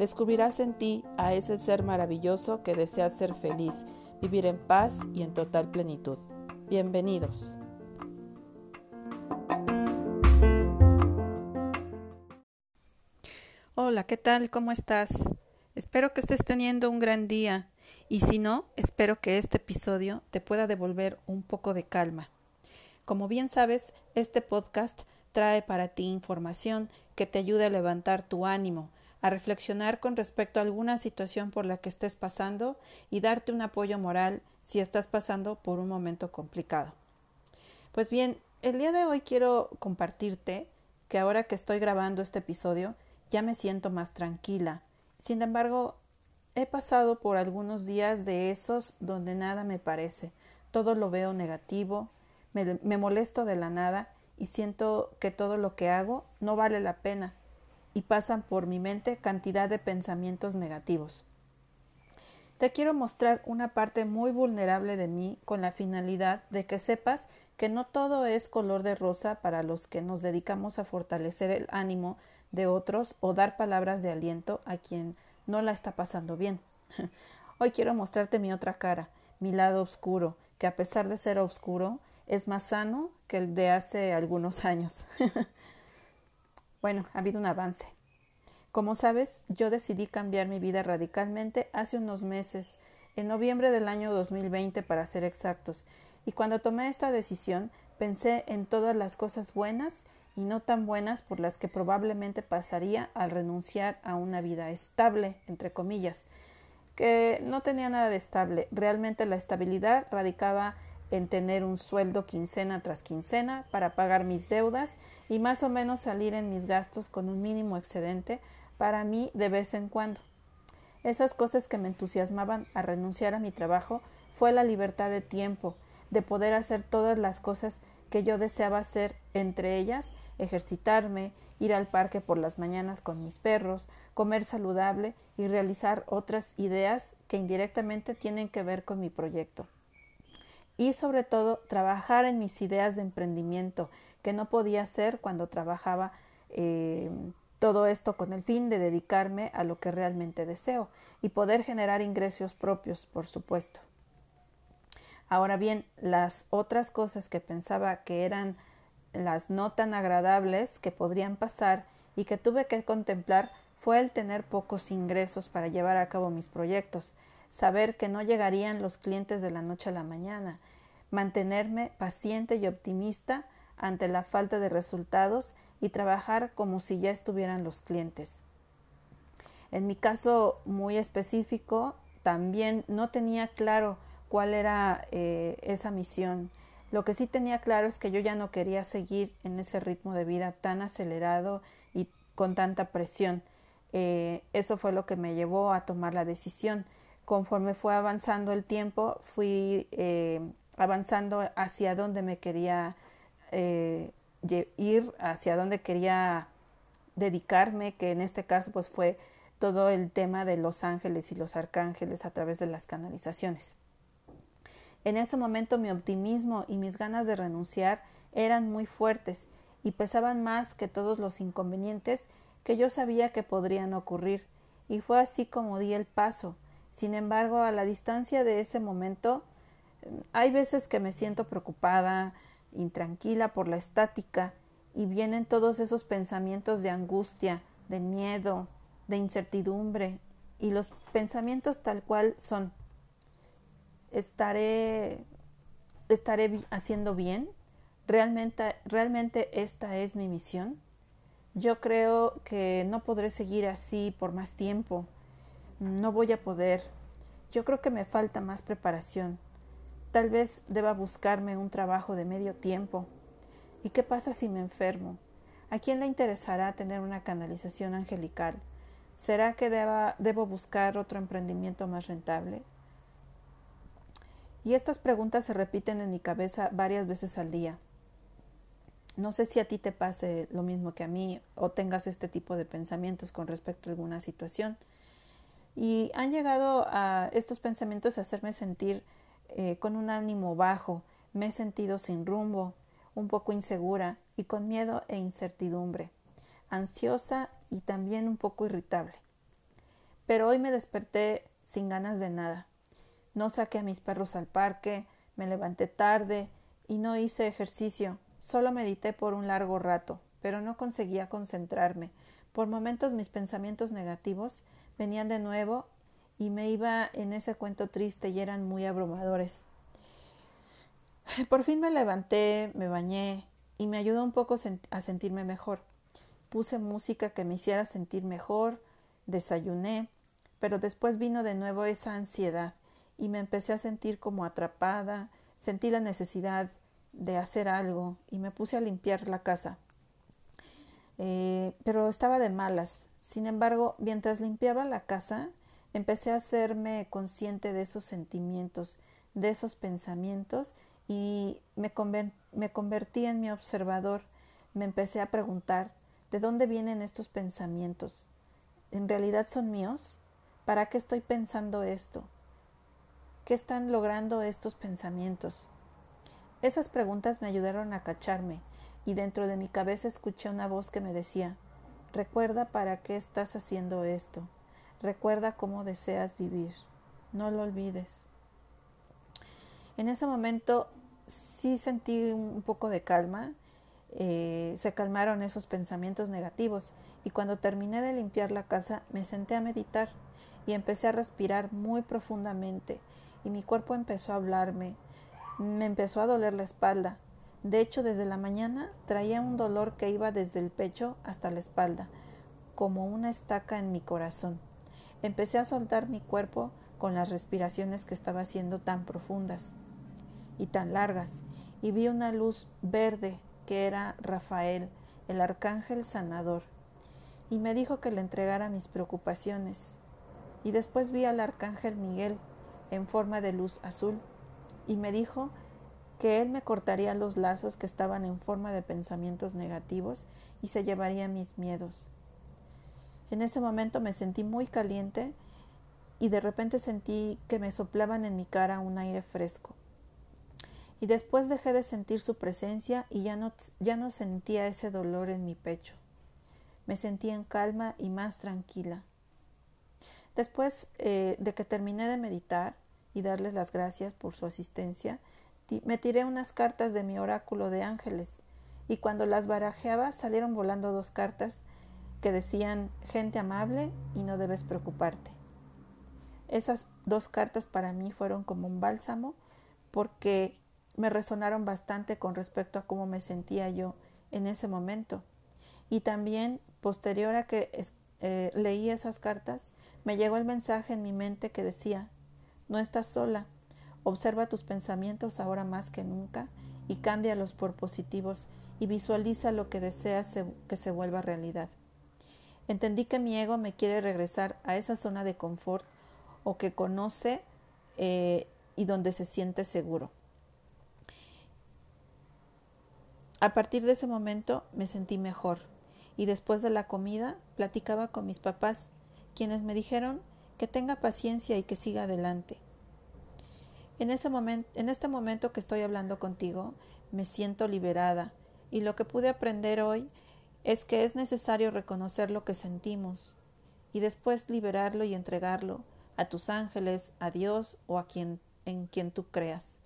Descubrirás en ti a ese ser maravilloso que desea ser feliz, vivir en paz y en total plenitud. Bienvenidos. Hola, ¿qué tal? ¿Cómo estás? Espero que estés teniendo un gran día y si no, espero que este episodio te pueda devolver un poco de calma. Como bien sabes, este podcast trae para ti información que te ayude a levantar tu ánimo, a reflexionar con respecto a alguna situación por la que estés pasando y darte un apoyo moral si estás pasando por un momento complicado. Pues bien, el día de hoy quiero compartirte que ahora que estoy grabando este episodio ya me siento más tranquila. Sin embargo, he pasado por algunos días de esos donde nada me parece, todo lo veo negativo, me, me molesto de la nada y siento que todo lo que hago no vale la pena y pasan por mi mente cantidad de pensamientos negativos. Te quiero mostrar una parte muy vulnerable de mí con la finalidad de que sepas que no todo es color de rosa para los que nos dedicamos a fortalecer el ánimo de otros o dar palabras de aliento a quien no la está pasando bien. Hoy quiero mostrarte mi otra cara, mi lado oscuro, que a pesar de ser oscuro, es más sano que el de hace algunos años. bueno, ha habido un avance. Como sabes, yo decidí cambiar mi vida radicalmente hace unos meses, en noviembre del año 2020 para ser exactos, y cuando tomé esta decisión pensé en todas las cosas buenas y no tan buenas por las que probablemente pasaría al renunciar a una vida estable, entre comillas, que no tenía nada de estable. Realmente la estabilidad radicaba en tener un sueldo quincena tras quincena para pagar mis deudas y más o menos salir en mis gastos con un mínimo excedente para mí de vez en cuando. Esas cosas que me entusiasmaban a renunciar a mi trabajo fue la libertad de tiempo, de poder hacer todas las cosas que yo deseaba hacer, entre ellas ejercitarme, ir al parque por las mañanas con mis perros, comer saludable y realizar otras ideas que indirectamente tienen que ver con mi proyecto y sobre todo trabajar en mis ideas de emprendimiento que no podía hacer cuando trabajaba eh, todo esto con el fin de dedicarme a lo que realmente deseo y poder generar ingresos propios, por supuesto. Ahora bien, las otras cosas que pensaba que eran las no tan agradables que podrían pasar y que tuve que contemplar fue el tener pocos ingresos para llevar a cabo mis proyectos, saber que no llegarían los clientes de la noche a la mañana, mantenerme paciente y optimista ante la falta de resultados y trabajar como si ya estuvieran los clientes. En mi caso muy específico, también no tenía claro cuál era eh, esa misión. Lo que sí tenía claro es que yo ya no quería seguir en ese ritmo de vida tan acelerado y con tanta presión. Eh, eso fue lo que me llevó a tomar la decisión. Conforme fue avanzando el tiempo, fui eh, avanzando hacia donde me quería eh, ir, hacia donde quería dedicarme, que en este caso pues fue todo el tema de los ángeles y los arcángeles a través de las canalizaciones. En ese momento mi optimismo y mis ganas de renunciar eran muy fuertes y pesaban más que todos los inconvenientes que yo sabía que podrían ocurrir, y fue así como di el paso. Sin embargo, a la distancia de ese momento, hay veces que me siento preocupada, intranquila por la estática y vienen todos esos pensamientos de angustia, de miedo, de incertidumbre y los pensamientos tal cual son. ¿Estaré, estaré haciendo bien? ¿Realmente, ¿Realmente esta es mi misión? Yo creo que no podré seguir así por más tiempo. No voy a poder. Yo creo que me falta más preparación. Tal vez deba buscarme un trabajo de medio tiempo. ¿Y qué pasa si me enfermo? ¿A quién le interesará tener una canalización angelical? ¿Será que deba, debo buscar otro emprendimiento más rentable? Y estas preguntas se repiten en mi cabeza varias veces al día. No sé si a ti te pase lo mismo que a mí o tengas este tipo de pensamientos con respecto a alguna situación. Y han llegado a estos pensamientos a hacerme sentir eh, con un ánimo bajo, me he sentido sin rumbo, un poco insegura y con miedo e incertidumbre, ansiosa y también un poco irritable. Pero hoy me desperté sin ganas de nada. No saqué a mis perros al parque, me levanté tarde y no hice ejercicio, solo medité por un largo rato, pero no conseguía concentrarme. Por momentos mis pensamientos negativos venían de nuevo y me iba en ese cuento triste y eran muy abrumadores. Por fin me levanté, me bañé y me ayudó un poco a sentirme mejor. Puse música que me hiciera sentir mejor, desayuné, pero después vino de nuevo esa ansiedad y me empecé a sentir como atrapada, sentí la necesidad de hacer algo y me puse a limpiar la casa. Eh, pero estaba de malas. Sin embargo, mientras limpiaba la casa, empecé a hacerme consciente de esos sentimientos, de esos pensamientos y me, me convertí en mi observador. Me empecé a preguntar, ¿de dónde vienen estos pensamientos? ¿En realidad son míos? ¿Para qué estoy pensando esto? ¿Qué están logrando estos pensamientos? Esas preguntas me ayudaron a cacharme, y dentro de mi cabeza escuché una voz que me decía Recuerda para qué estás haciendo esto. Recuerda cómo deseas vivir. No lo olvides. En ese momento sí sentí un poco de calma. Eh, se calmaron esos pensamientos negativos y cuando terminé de limpiar la casa me senté a meditar y empecé a respirar muy profundamente y mi cuerpo empezó a hablarme. Me empezó a doler la espalda. De hecho, desde la mañana traía un dolor que iba desde el pecho hasta la espalda, como una estaca en mi corazón. Empecé a soltar mi cuerpo con las respiraciones que estaba haciendo tan profundas y tan largas, y vi una luz verde que era Rafael, el arcángel sanador, y me dijo que le entregara mis preocupaciones. Y después vi al arcángel Miguel en forma de luz azul, y me dijo que él me cortaría los lazos que estaban en forma de pensamientos negativos y se llevaría mis miedos. En ese momento me sentí muy caliente y de repente sentí que me soplaban en mi cara un aire fresco. Y después dejé de sentir su presencia y ya no, ya no sentía ese dolor en mi pecho. Me sentí en calma y más tranquila. Después eh, de que terminé de meditar y darles las gracias por su asistencia, me tiré unas cartas de mi oráculo de ángeles y cuando las barajeaba salieron volando dos cartas que decían gente amable y no debes preocuparte. Esas dos cartas para mí fueron como un bálsamo porque me resonaron bastante con respecto a cómo me sentía yo en ese momento. Y también, posterior a que eh, leí esas cartas, me llegó el mensaje en mi mente que decía, no estás sola, observa tus pensamientos ahora más que nunca y cámbialos por positivos y visualiza lo que deseas que se vuelva realidad. Entendí que mi ego me quiere regresar a esa zona de confort o que conoce eh, y donde se siente seguro. A partir de ese momento me sentí mejor y después de la comida platicaba con mis papás, quienes me dijeron que tenga paciencia y que siga adelante. En, ese momento, en este momento que estoy hablando contigo, me siento liberada y lo que pude aprender hoy es que es necesario reconocer lo que sentimos y después liberarlo y entregarlo a tus ángeles, a Dios o a quien en quien tú creas.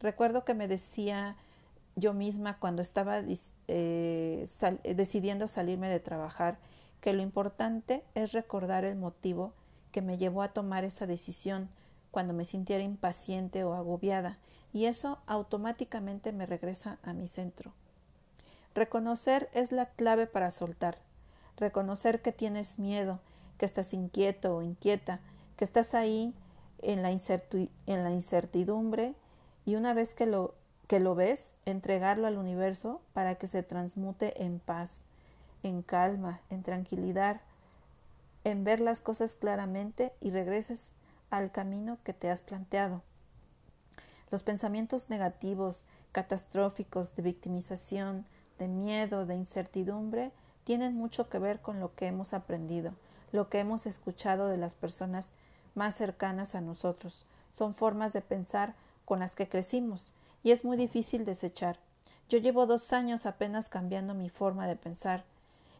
Recuerdo que me decía yo misma cuando estaba eh, decidiendo salirme de trabajar que lo importante es recordar el motivo que me llevó a tomar esa decisión, cuando me sintiera impaciente o agobiada, y eso automáticamente me regresa a mi centro. Reconocer es la clave para soltar. Reconocer que tienes miedo, que estás inquieto o inquieta, que estás ahí en la, incertidumbre y una vez que lo, que lo ves, entregarlo al universo para que se transmute en paz, en calma, en tranquilidad, en ver las cosas claramente y regreses al camino que te has planteado. Los pensamientos negativos, catastróficos, de victimización, de miedo, de incertidumbre, tienen mucho que ver con lo que hemos aprendido, lo que hemos escuchado de las personas más cercanas a nosotros. Son formas de pensar con las que crecimos y es muy difícil desechar. Yo llevo dos años apenas cambiando mi forma de pensar.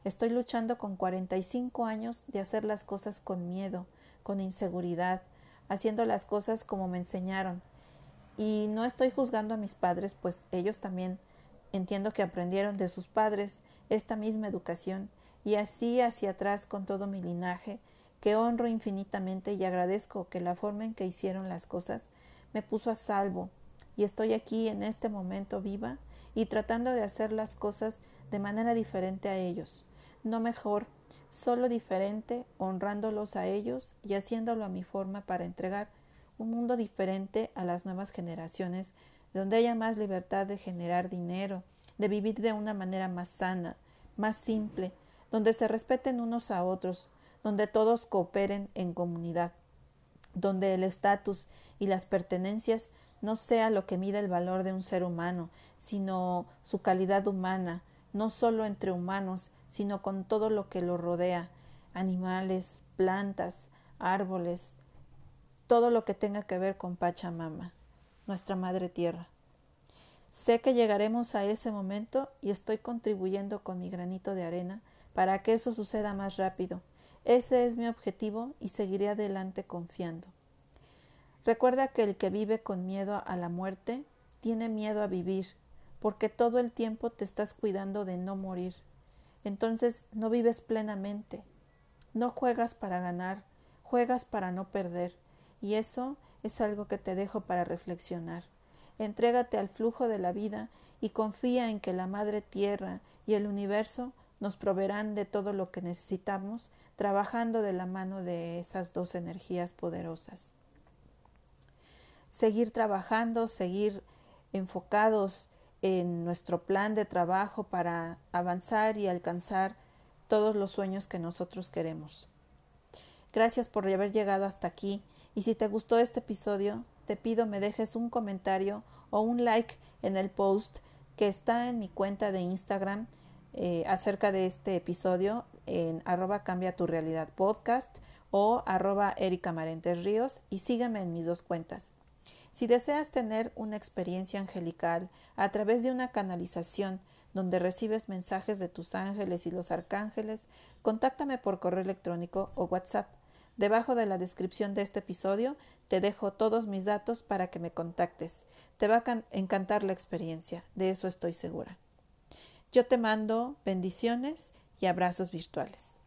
Estoy luchando con cuarenta y cinco años de hacer las cosas con miedo, con inseguridad, haciendo las cosas como me enseñaron. Y no estoy juzgando a mis padres, pues ellos también entiendo que aprendieron de sus padres esta misma educación, y así hacia atrás con todo mi linaje, que honro infinitamente y agradezco que la forma en que hicieron las cosas me puso a salvo, y estoy aquí en este momento viva y tratando de hacer las cosas de manera diferente a ellos, no mejor, solo diferente, honrándolos a ellos y haciéndolo a mi forma para entregar un mundo diferente a las nuevas generaciones, donde haya más libertad de generar dinero, de vivir de una manera más sana, más simple, donde se respeten unos a otros, donde todos cooperen en comunidad, donde el estatus y las pertenencias no sea lo que mida el valor de un ser humano, sino su calidad humana, no solo entre humanos, sino con todo lo que lo rodea, animales, plantas, árboles, todo lo que tenga que ver con Pachamama, nuestra Madre Tierra. Sé que llegaremos a ese momento y estoy contribuyendo con mi granito de arena para que eso suceda más rápido. Ese es mi objetivo y seguiré adelante confiando. Recuerda que el que vive con miedo a la muerte tiene miedo a vivir, porque todo el tiempo te estás cuidando de no morir. Entonces no vives plenamente. No juegas para ganar, juegas para no perder, y eso es algo que te dejo para reflexionar. Entrégate al flujo de la vida y confía en que la Madre Tierra y el universo nos proveerán de todo lo que necesitamos, trabajando de la mano de esas dos energías poderosas seguir trabajando, seguir enfocados en nuestro plan de trabajo para avanzar y alcanzar todos los sueños que nosotros queremos. Gracias por haber llegado hasta aquí y si te gustó este episodio, te pido me dejes un comentario o un like en el post que está en mi cuenta de Instagram eh, acerca de este episodio en arroba cambia tu realidad podcast o arroba Erika Marentes Ríos y sígueme en mis dos cuentas. Si deseas tener una experiencia angelical a través de una canalización donde recibes mensajes de tus ángeles y los arcángeles, contáctame por correo electrónico o WhatsApp. Debajo de la descripción de este episodio te dejo todos mis datos para que me contactes. Te va a encantar la experiencia, de eso estoy segura. Yo te mando bendiciones y abrazos virtuales.